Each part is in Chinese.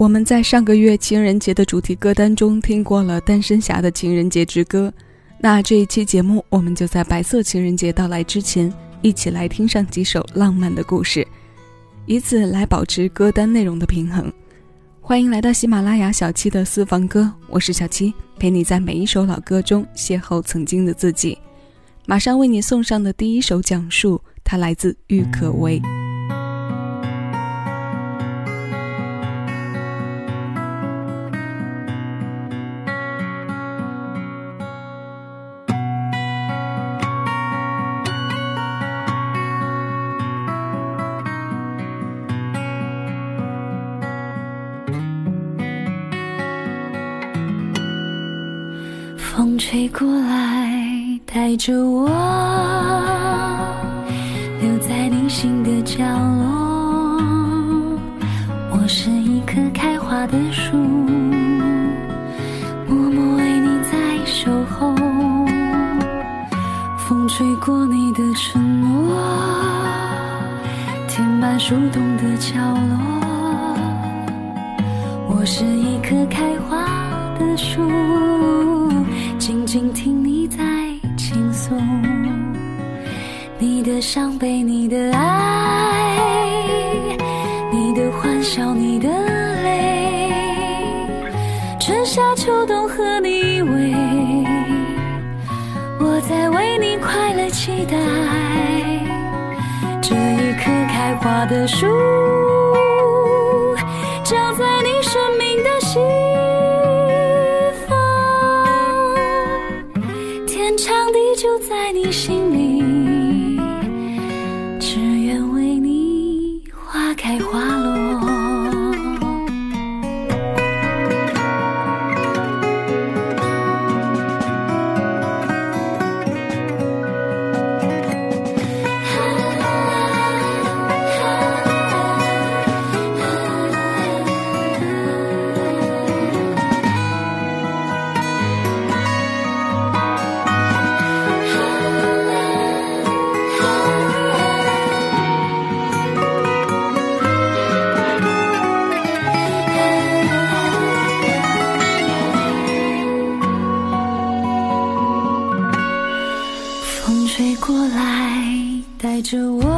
我们在上个月情人节的主题歌单中听过了单身侠的情人节之歌，那这一期节目我们就在白色情人节到来之前，一起来听上几首浪漫的故事，以此来保持歌单内容的平衡。欢迎来到喜马拉雅小七的私房歌，我是小七，陪你在每一首老歌中邂逅曾经的自己。马上为你送上的第一首讲述，它来自郁可唯。吹过来，带着我留在你心的角落。我是一棵开花的树，默默为你在守候。风吹过你的承诺，填满树洞的角落。我是一棵开花的树。静静听你在倾诉，你的伤悲，你的爱，你的欢笑，你的泪，春夏秋冬和你依偎，我在为你快乐期待，这一棵开花的树，into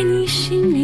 在你心里。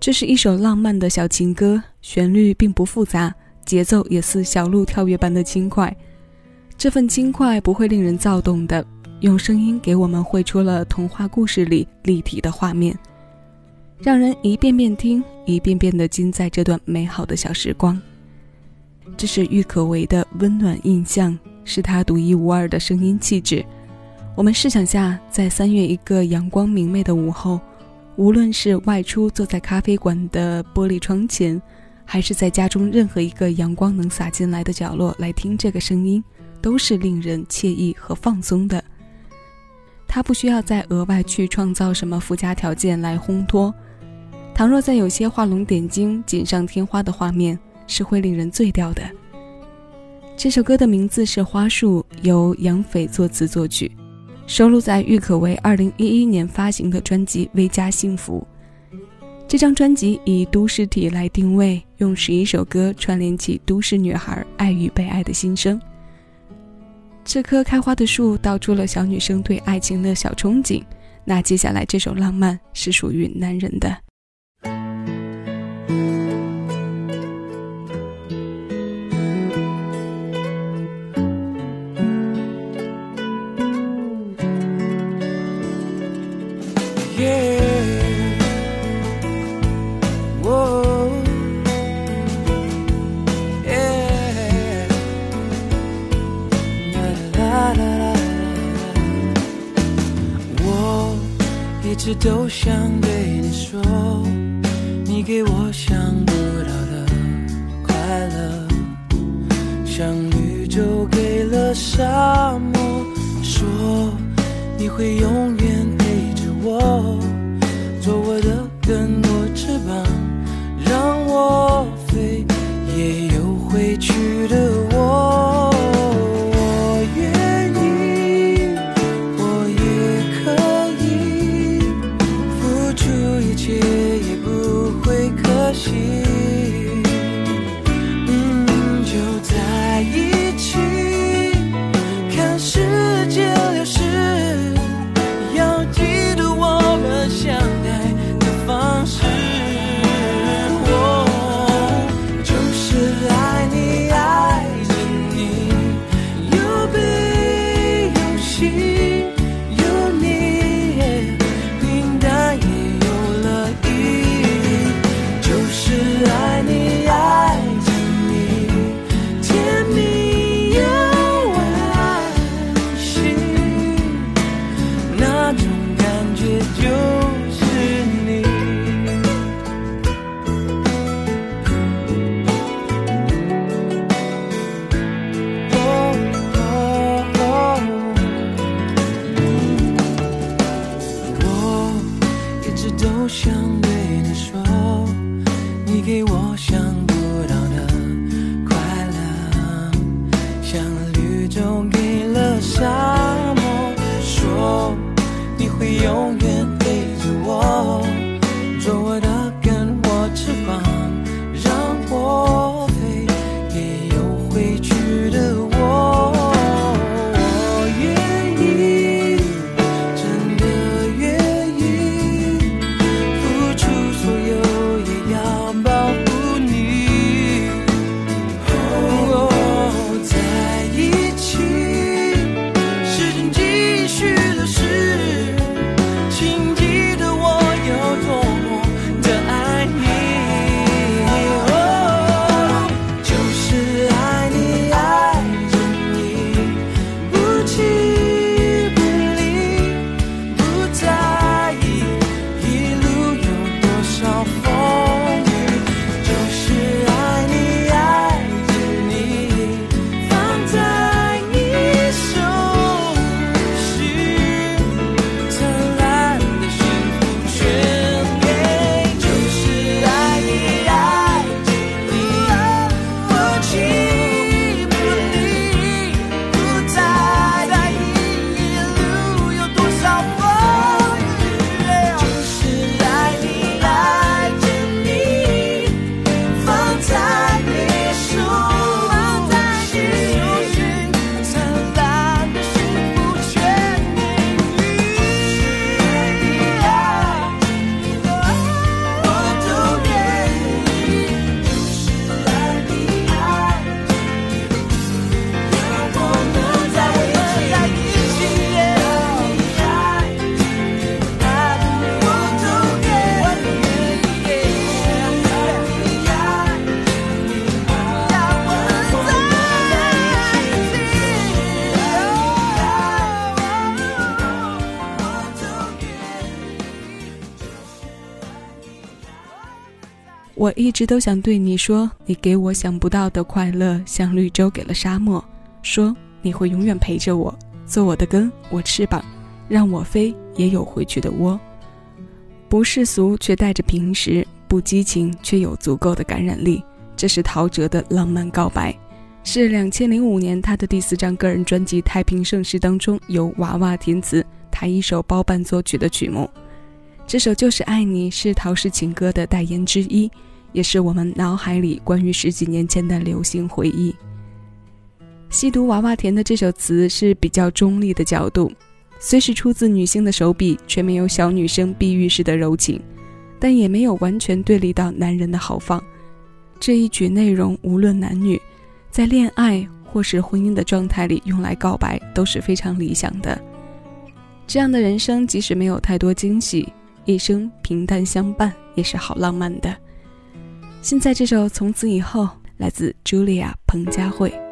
这是一首浪漫的小情歌，旋律并不复杂，节奏也似小鹿跳跃般的轻快。这份轻快不会令人躁动的，用声音给我们绘出了童话故事里立体的画面，让人一遍遍听，一遍遍的浸在这段美好的小时光。这是郁可唯的温暖印象，是她独一无二的声音气质。我们试想下，在三月一个阳光明媚的午后。无论是外出坐在咖啡馆的玻璃窗前，还是在家中任何一个阳光能洒进来的角落来听这个声音，都是令人惬意和放松的。它不需要再额外去创造什么附加条件来烘托。倘若在有些画龙点睛、锦上添花的画面，是会令人醉掉的。这首歌的名字是《花束》，由杨斐作词作曲，收录在郁可唯2011年发行的专辑《微加幸福》。这张专辑以都市体来定位，用十一首歌串联起都市女孩爱与被爱的心声。这棵开花的树道出了小女生对爱情的小憧憬。那接下来这首浪漫是属于男人的。会永我一直都想对你说，你给我想不到的快乐，像绿洲给了沙漠。说你会永远陪着我，做我的根，我翅膀，让我飞也有回去的窝。不世俗却带着平实，不激情却有足够的感染力。这是陶喆的浪漫告白，是两千零五年他的第四张个人专辑《太平盛世》当中由娃娃填词，他一手包办作曲的曲目。这首《就是爱你》是陶氏情歌的代言之一，也是我们脑海里关于十几年前的流行回忆。吸毒娃娃填的这首词是比较中立的角度，虽是出自女性的手笔，却没有小女生碧玉式的柔情，但也没有完全对立到男人的豪放。这一曲内容无论男女，在恋爱或是婚姻的状态里用来告白都是非常理想的。这样的人生即使没有太多惊喜，一生平淡相伴也是好浪漫的。现在这首《从此以后》来自 Julia 彭佳慧。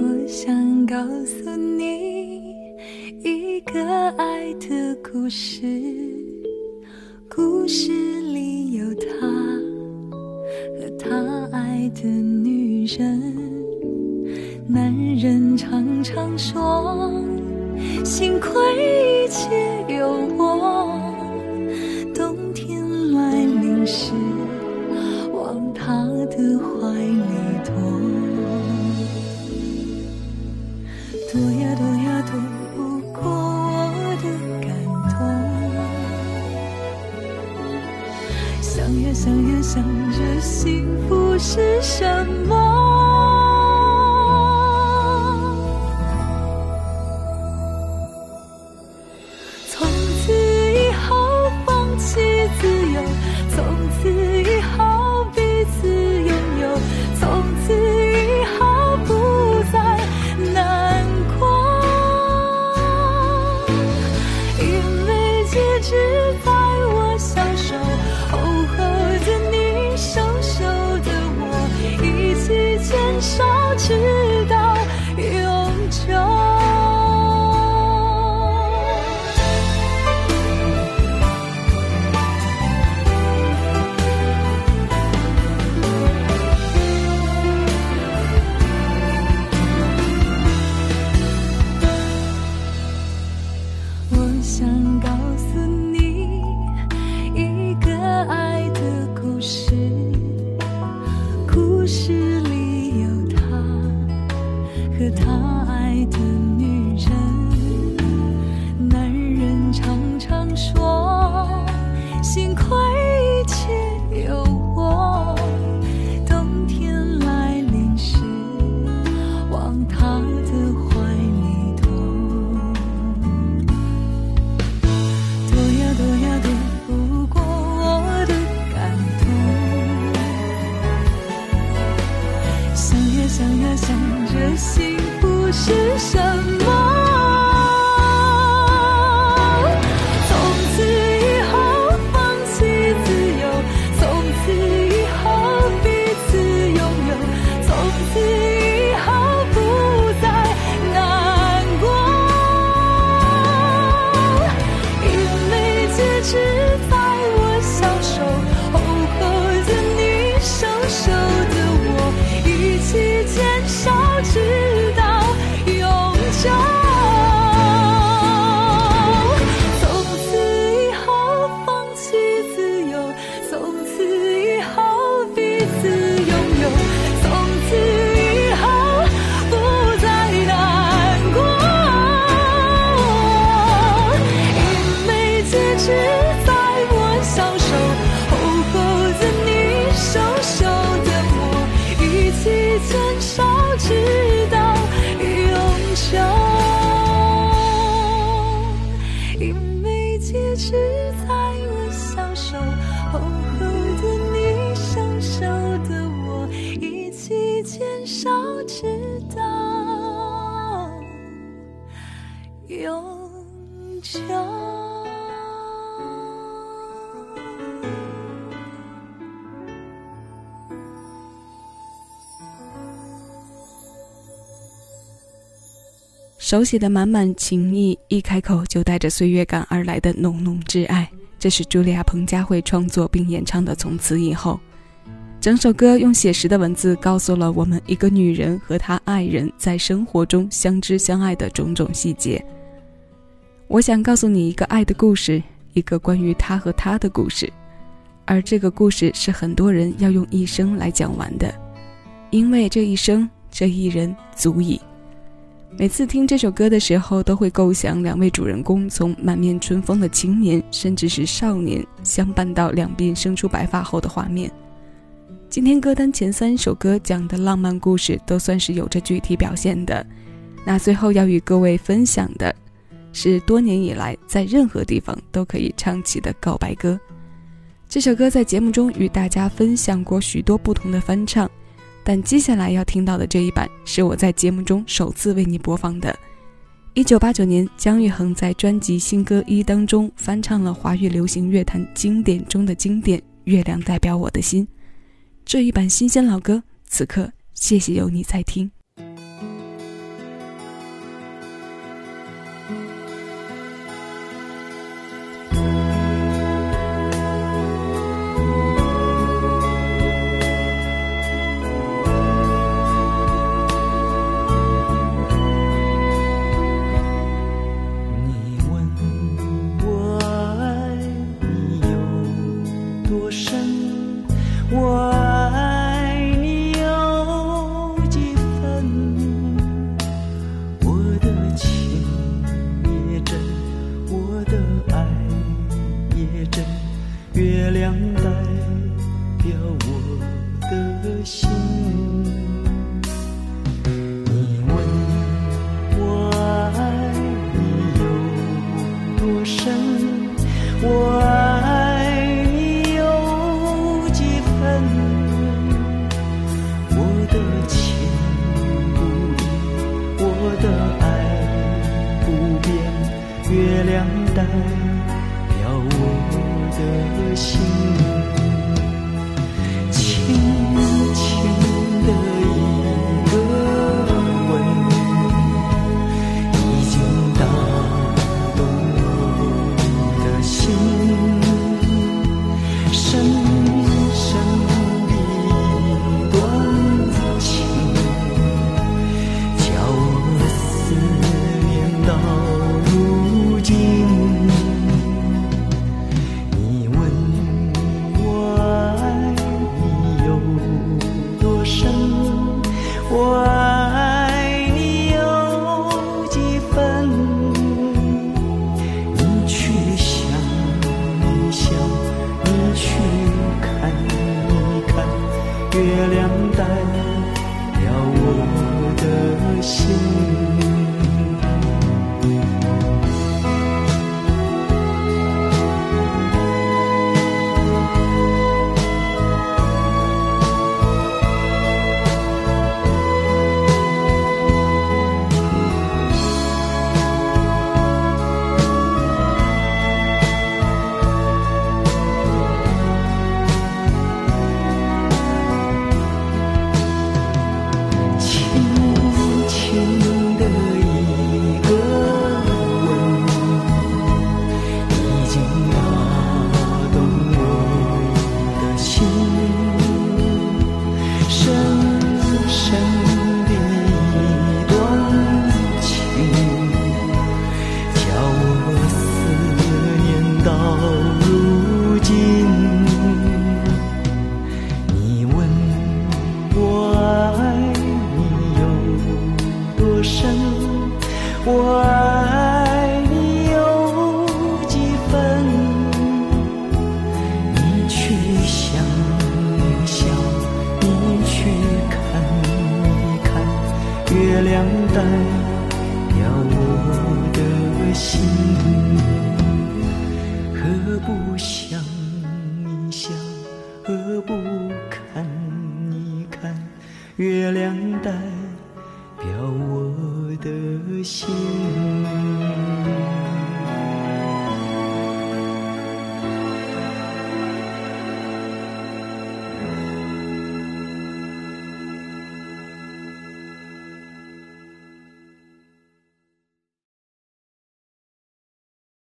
我想告诉你一个爱的故事，故事里有他和他爱的女人。男人常常说，幸亏一切有我。想也想也想着幸福是什么。幸亏一切有我冬天来临时往他的怀里躲躲呀躲呀躲不过我的感动想呀想呀想着幸福是什么？手写的满满情意，一开口就带着岁月感而来的浓浓挚爱。这是茱莉亚·彭佳慧创作并演唱的《从此以后》。整首歌用写实的文字告诉了我们一个女人和她爱人在生活中相知相爱的种种细节。我想告诉你一个爱的故事，一个关于他和她的故事，而这个故事是很多人要用一生来讲完的，因为这一生这一人足矣。每次听这首歌的时候，都会构想两位主人公从满面春风的青年，甚至是少年，相伴到两鬓生出白发后的画面。今天歌单前三首歌讲的浪漫故事，都算是有着具体表现的。那最后要与各位分享的，是多年以来在任何地方都可以唱起的告白歌。这首歌在节目中与大家分享过许多不同的翻唱。但接下来要听到的这一版是我在节目中首次为你播放的。一九八九年，姜育恒在专辑《新歌一》当中翻唱了华语流行乐坛经典中的经典《月亮代表我的心》。这一版新鲜老歌，此刻谢谢有你在听。月亮代表我的心。两亮带。